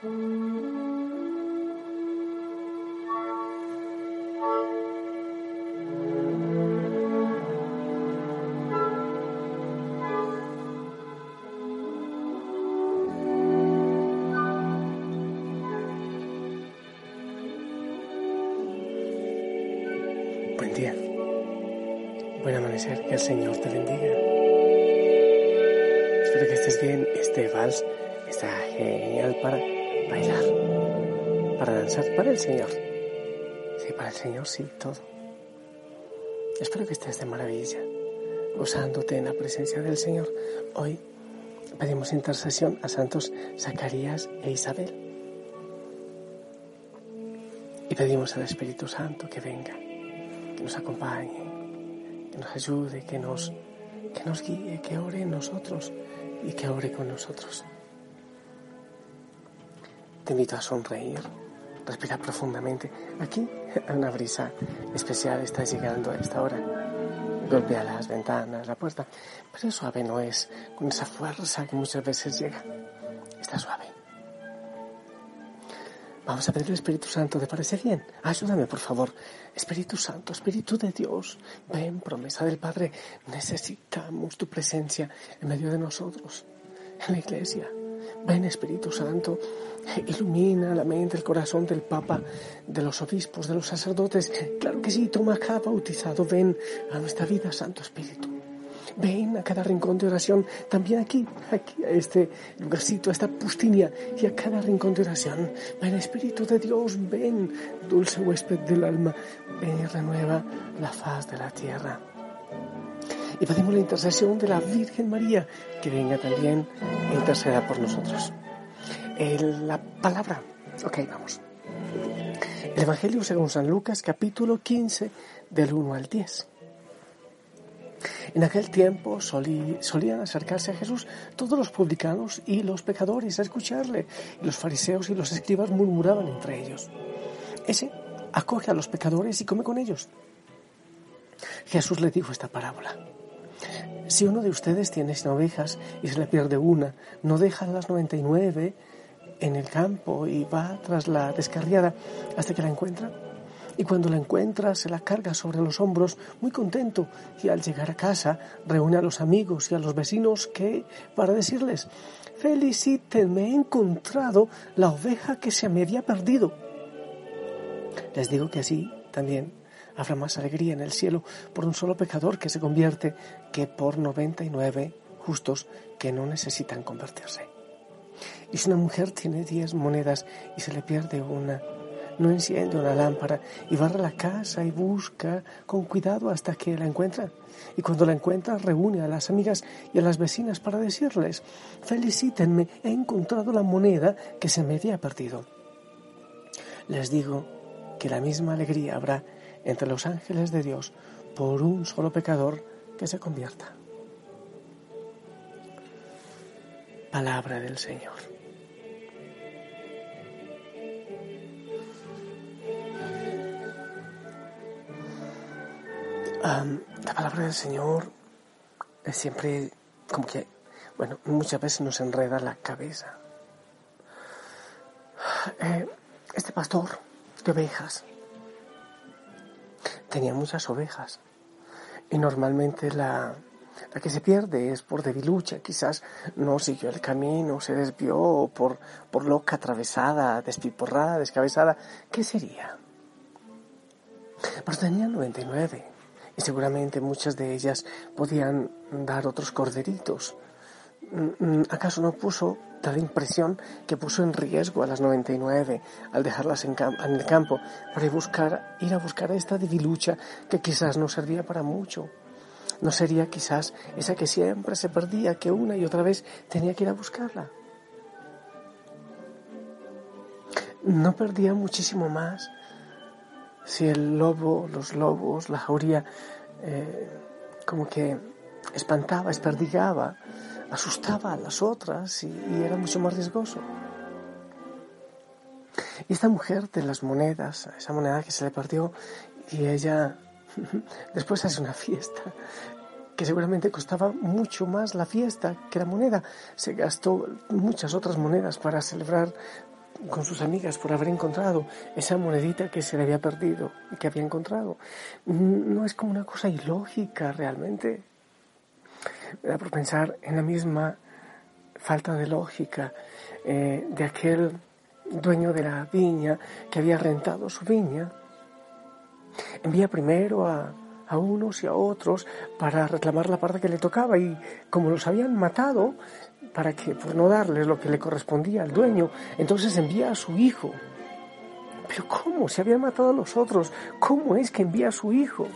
Buen día. Buen amanecer. Que el Señor te bendiga. Espero que estés bien. Este vals está genial para bailar, para danzar, para el Señor. Sí, para el Señor, sí, todo. Espero que estés de maravilla, gozándote en la presencia del Señor. Hoy pedimos intercesión a santos Zacarías e Isabel. Y pedimos al Espíritu Santo que venga que nos acompañe, que nos ayude, que nos, que nos guíe, que ore en nosotros y que ore con nosotros. Te invito a sonreír, respirar profundamente. Aquí una brisa especial está llegando a esta hora. Golpea las ventanas, la puerta, pero suave no es con esa fuerza que muchas veces llega. Está suave. Vamos a pedir al Espíritu Santo, ¿te parece bien? Ayúdame, por favor. Espíritu Santo, Espíritu de Dios, ven, promesa del Padre. Necesitamos tu presencia en medio de nosotros, en la iglesia. Ven, Espíritu Santo, ilumina la mente, el corazón del Papa, de los obispos, de los sacerdotes. Claro que sí, toma cada bautizado. Ven a nuestra vida, Santo Espíritu. Ven a cada rincón de oración, también aquí, aquí a este lugarcito, a esta pustinia y a cada rincón de oración. Ven Espíritu de Dios, ven, dulce huésped del alma, ven y renueva la faz de la tierra. Y pedimos la intercesión de la Virgen María, que venga también e interceda por nosotros. la palabra, ok, vamos. El Evangelio según San Lucas, capítulo 15, del 1 al 10. En aquel tiempo solían acercarse a Jesús todos los publicanos y los pecadores a escucharle, y los fariseos y los escribas murmuraban entre ellos. Ese acoge a los pecadores y come con ellos. Jesús le dijo esta parábola. Si uno de ustedes tiene cien ovejas y se le pierde una, no deja las noventa y nueve en el campo y va tras la descarriada hasta que la encuentra y cuando la encuentra se la carga sobre los hombros muy contento y al llegar a casa reúne a los amigos y a los vecinos que para decirles felicítenme he encontrado la oveja que se me había perdido. Les digo que así también habrá más alegría en el cielo por un solo pecador que se convierte que por 99 justos que no necesitan convertirse. Y si una mujer tiene diez monedas y se le pierde una, no enciende una lámpara y barra la casa y busca con cuidado hasta que la encuentra. Y cuando la encuentra, reúne a las amigas y a las vecinas para decirles, felicítenme, he encontrado la moneda que se me había perdido. Les digo que la misma alegría habrá entre los ángeles de Dios por un solo pecador que se convierta. Palabra del Señor. la palabra del Señor es siempre como que, bueno, muchas veces nos enreda la cabeza. Eh, este pastor de ovejas tenía muchas ovejas y normalmente la, la que se pierde es por debilucha, quizás no siguió el camino, se desvió por, por loca atravesada, despiporrada, descabezada. ¿Qué sería? Pero tenía 99 y seguramente muchas de ellas podían dar otros corderitos. Mm, mm, ¿Acaso no puso tal impresión que puso en riesgo a las 99 al dejarlas en, el campo para ir, buscar, ir a buscar esta debilucha que quizás no servía para mucho? ¿No sería quizás esa que siempre se perdía, que una y otra vez tenía que ir a buscarla? ¿No perdía muchísimo más si el lobo, los lobos, la jauría, eh, como que espantaba, esperdigaba, asustaba a las otras y, era mucho más riesgoso. Y esta mujer de las monedas, esa moneda que se le perdió, y ella después hace una fiesta que seguramente costaba mucho más la fiesta que la moneda. Se gastó muchas otras monedas para celebrar con sus amigas por haber encontrado esa monedita que se le había perdido y que había encontrado. No es como una cosa ilógica realmente. Da por pensar en la misma falta de lógica eh, de aquel dueño de la viña que había rentado su viña. Envía primero a, a unos y a otros para reclamar la parte que le tocaba y como los habían matado, para que por no darles lo que le correspondía al dueño, entonces envía a su hijo. Pero ¿cómo? Se habían matado a los otros. ¿Cómo es que envía a su hijo?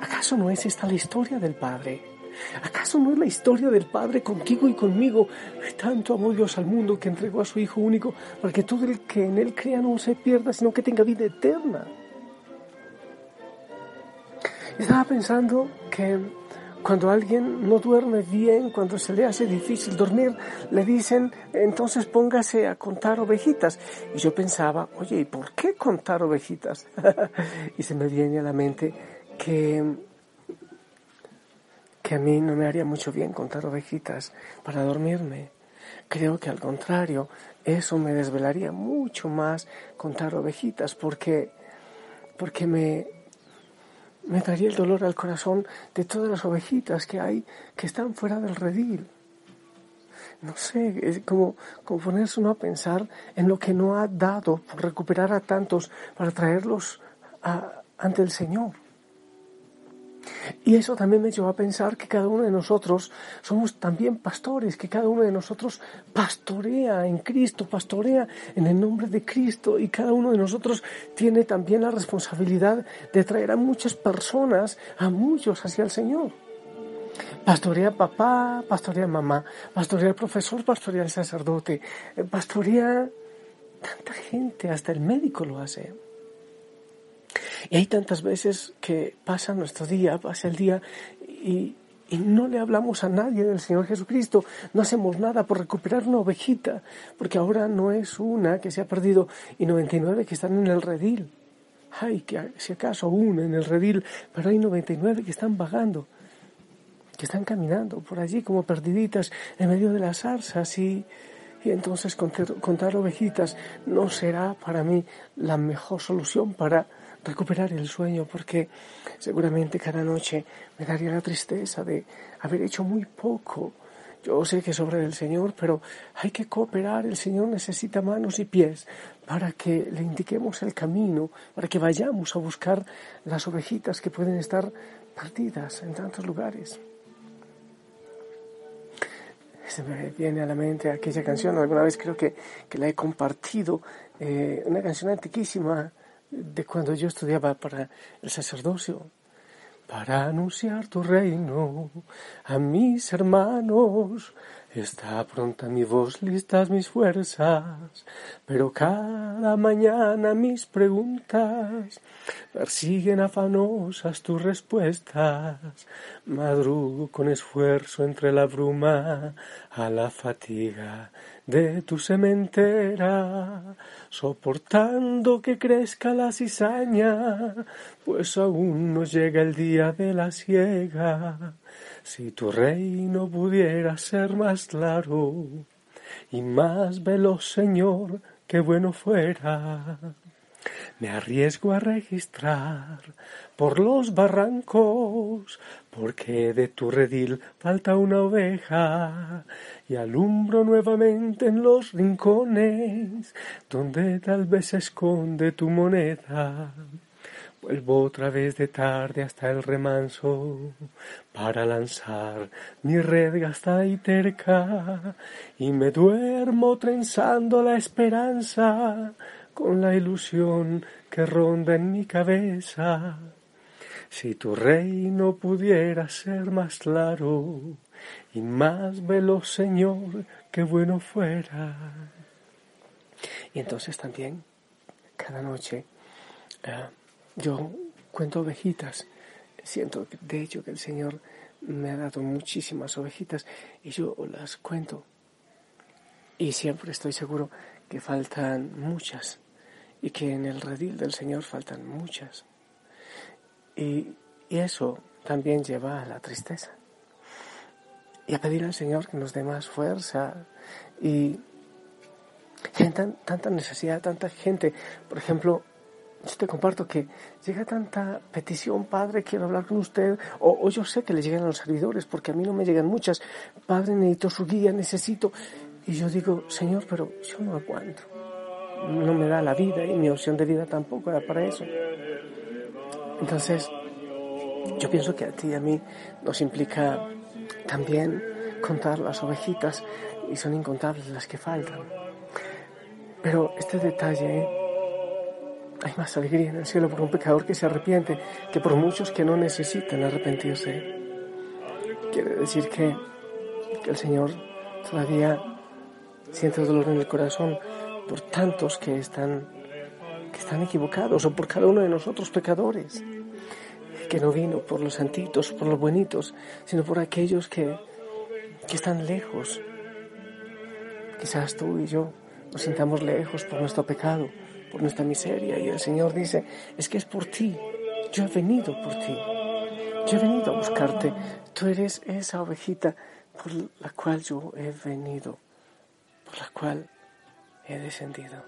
¿Acaso no es esta la historia del Padre? ¿Acaso no es la historia del Padre contigo y conmigo? Tanto amó Dios al mundo que entregó a su Hijo único para que todo el que en Él crea no se pierda, sino que tenga vida eterna. Estaba pensando que cuando alguien no duerme bien, cuando se le hace difícil dormir, le dicen, entonces póngase a contar ovejitas. Y yo pensaba, oye, ¿y por qué contar ovejitas? y se me viene a la mente que, que a mí no me haría mucho bien contar ovejitas para dormirme. Creo que al contrario, eso me desvelaría mucho más contar ovejitas porque, porque me, me traería el dolor al corazón de todas las ovejitas que hay que están fuera del redil. No sé, es como, como ponerse uno a pensar en lo que no ha dado por recuperar a tantos para traerlos ante el Señor. Y eso también me llevó a pensar que cada uno de nosotros somos también pastores, que cada uno de nosotros pastorea en Cristo, pastorea en el nombre de Cristo y cada uno de nosotros tiene también la responsabilidad de traer a muchas personas, a muchos hacia el Señor. Pastorea papá, pastorea mamá, pastorea el profesor, pastorea el sacerdote, eh, pastorea tanta gente, hasta el médico lo hace. Y hay tantas veces que pasa nuestro día, pasa el día y, no le hablamos a nadie del Señor Jesucristo, no hacemos nada por recuperar una ovejita, porque ahora no es una que se ha perdido y 99 que están en el redil. Ay, que si acaso una en el redil, pero hay 99 que están vagando, que están caminando por allí como perdiditas en medio de las zarzas y, y entonces contar, contar ovejitas no será para mí la mejor solución para recuperar el sueño porque seguramente cada noche me daría la tristeza de haber hecho muy poco. Yo sé que sobre el Señor, pero hay que cooperar. El Señor necesita manos y pies para que le indiquemos el camino, para que vayamos a buscar las ovejitas que pueden estar perdidas en tantos lugares. Se me viene a la mente aquella canción, alguna vez creo que, que la he compartido, eh, una canción antiquísima de cuando yo estudiaba para el sacerdocio, para anunciar tu reino a mis hermanos. Está pronta mi voz, listas mis fuerzas, pero cada mañana mis preguntas persiguen afanosas tus respuestas. Madrugo con esfuerzo entre la bruma a la fatiga de tu sementera, soportando que crezca la cizaña, pues aún no llega el día de la siega. Si tu reino pudiera ser más claro y más veloz, Señor, qué bueno fuera. Me arriesgo a registrar por los barrancos, porque de tu redil falta una oveja, y alumbro nuevamente en los rincones, donde tal vez se esconde tu moneda. Vuelvo otra vez de tarde hasta el remanso para lanzar mi red gastada y terca y me duermo trenzando la esperanza con la ilusión que ronda en mi cabeza. Si tu reino pudiera ser más claro y más veloz, Señor, qué bueno fuera. Y entonces también, cada noche, eh, yo cuento ovejitas. Siento, de hecho, que el Señor me ha dado muchísimas ovejitas y yo las cuento. Y siempre estoy seguro que faltan muchas y que en el redil del Señor faltan muchas. Y, eso también lleva a la tristeza. Y a pedir al Señor que nos dé más fuerza y, tienen tanta necesidad, tanta gente. Por ejemplo, yo te comparto que llega tanta petición, Padre, quiero hablar con usted, o, yo sé que le llegan a los servidores, porque a mí no me llegan muchas, Padre, necesito su guía, necesito. Y yo digo, Señor, pero yo no aguanto. No me da la vida y mi opción de vida tampoco da para eso. Entonces, yo pienso que a ti y a mí nos implica también contar las ovejitas y son incontables las que faltan. Pero este detalle, hay más alegría en el cielo por un pecador que se arrepiente que por muchos que no necesitan arrepentirse. Quiere decir que, el Señor todavía siente dolor en el corazón por tantos que están, que están equivocados o por cada uno de nosotros pecadores que no vino por los santitos, por los buenitos, sino por aquellos que, que están lejos. Quizás tú y yo nos sintamos lejos por nuestro pecado, por nuestra miseria, y el Señor dice, es que es por ti, yo he venido por ti, yo he venido a buscarte, tú eres esa ovejita por la cual yo he venido, por la cual he descendido.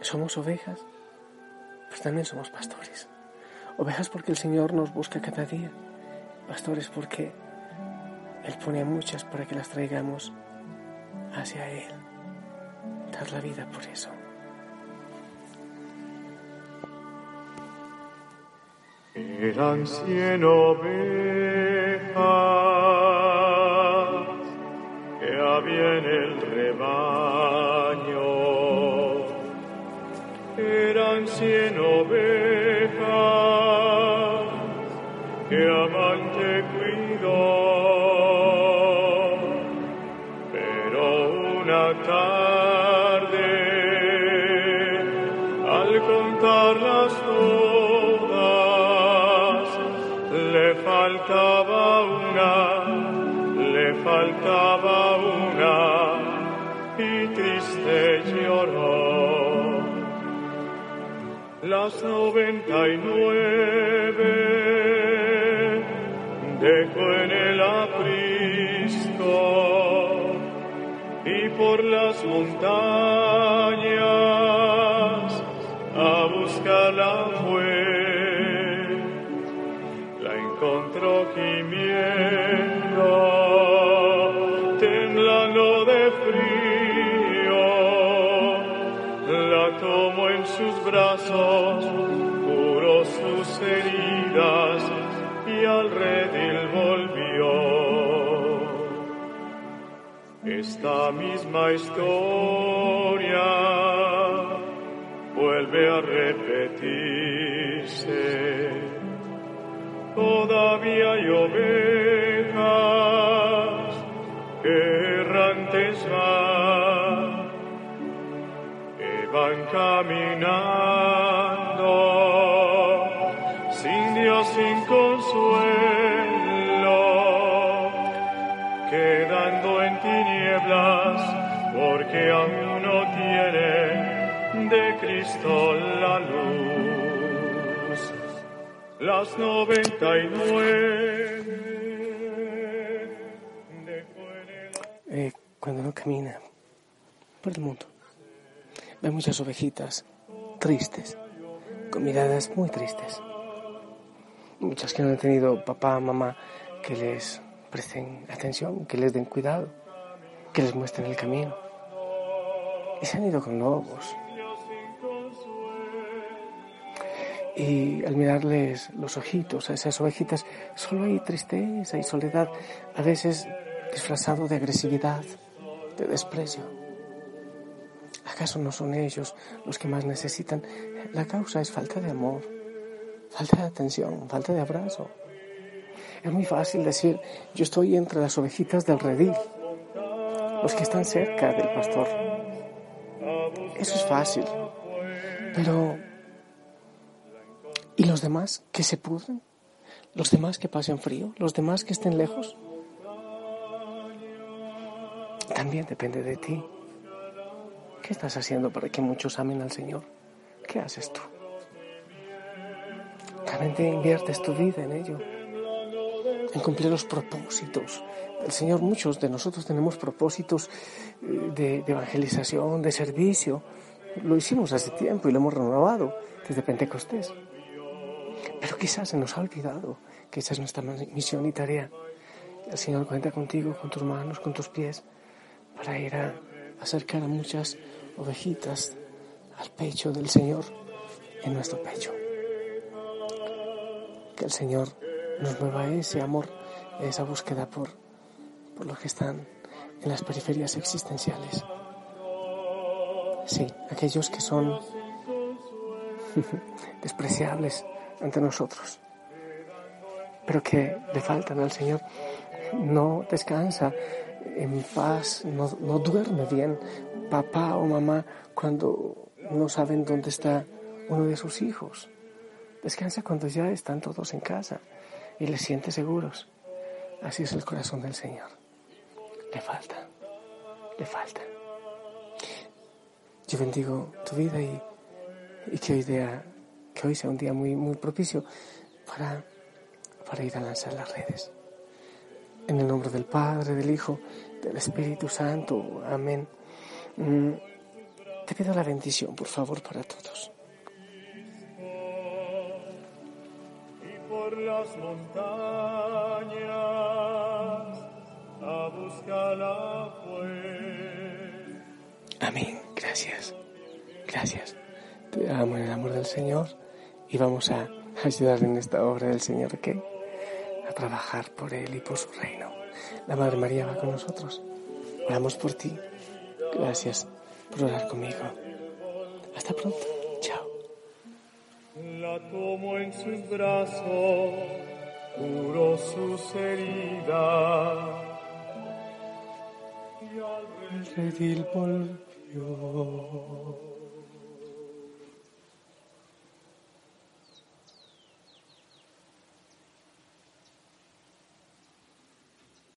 Somos ovejas pues también somos pastores. Ovejas porque el Señor nos busca cada día. Pastores porque Él pone muchas para que las traigamos hacia Él. Dar la vida por eso. Eran cien ovejas que había en el cien ovejas que las noventa y nueve. Dejó en el aprisco y por las montañas al redil volvió. Esta misma historia vuelve a repetirse. Todavía hay ovejas que errantes van van caminando sin consuelo, quedando en tinieblas porque aún no tienen de Cristo la luz. Las noventa y nueve. Eh, cuando no camina por el mundo Ve muchas ovejitas tristes, con miradas muy tristes. Muchas que no han tenido papá, mamá, que les presten atención, que les den cuidado, que les muestren el camino. Y se han ido con lobos. Y al mirarles los ojitos a esas ovejitas, solo hay tristeza y soledad, a veces disfrazado de agresividad, de desprecio. ¿Acaso no son ellos los que más necesitan? La causa es falta de amor, falta de atención, falta de abrazo. Es muy fácil decir, yo estoy entre las ovejitas del redil, los que están cerca del pastor. Eso es fácil. Pero, ¿y los demás que se pudren? ¿Los demás que pasen frío? ¿Los demás que estén lejos? También depende de ti. ¿Qué estás haciendo para que muchos amen al Señor? ¿Qué haces tú? ¿Realmente inviertes tu vida en ello? en cumplir los propósitos del Señor. Muchos de nosotros tenemos propósitos eh, de, de evangelización, de servicio. Lo hicimos hace tiempo y lo hemos renovado desde Pentecostés. Pero quizás se nos ha olvidado que esa es nuestra misión y tarea. El Señor cuenta contigo, con tus manos, con tus pies, para ir a acercar a muchas ovejitas al pecho del Señor, en nuestro pecho. Que el Señor nos mueva ese amor, esa búsqueda por, por los que están en las periferias existenciales. Sí, aquellos que son despreciables ante nosotros, pero que le faltan al Señor. No descansa en paz, no, no duerme bien papá o mamá cuando no saben dónde está uno de sus hijos. Descansa cuando ya están todos en casa y les siente seguros. Así es el corazón del Señor. Le falta, le falta. Yo bendigo tu vida y, que, hoy que hoy sea un día muy, muy propicio para, para ir a lanzar las redes. En el nombre del Padre, del Hijo, del Espíritu Santo. Amén. Mm, te pido la bendición, por favor, para todos. Amén. Gracias. Gracias. Te amo en el amor del Señor y vamos a ayudar en esta obra del Señor que a trabajar por Él y por su reino. La Madre María va con nosotros. Oramos por ti. Gracias por orar conmigo. Hasta pronto. La tomo en sus brazos, curó sus heridas. Y al redil volvió.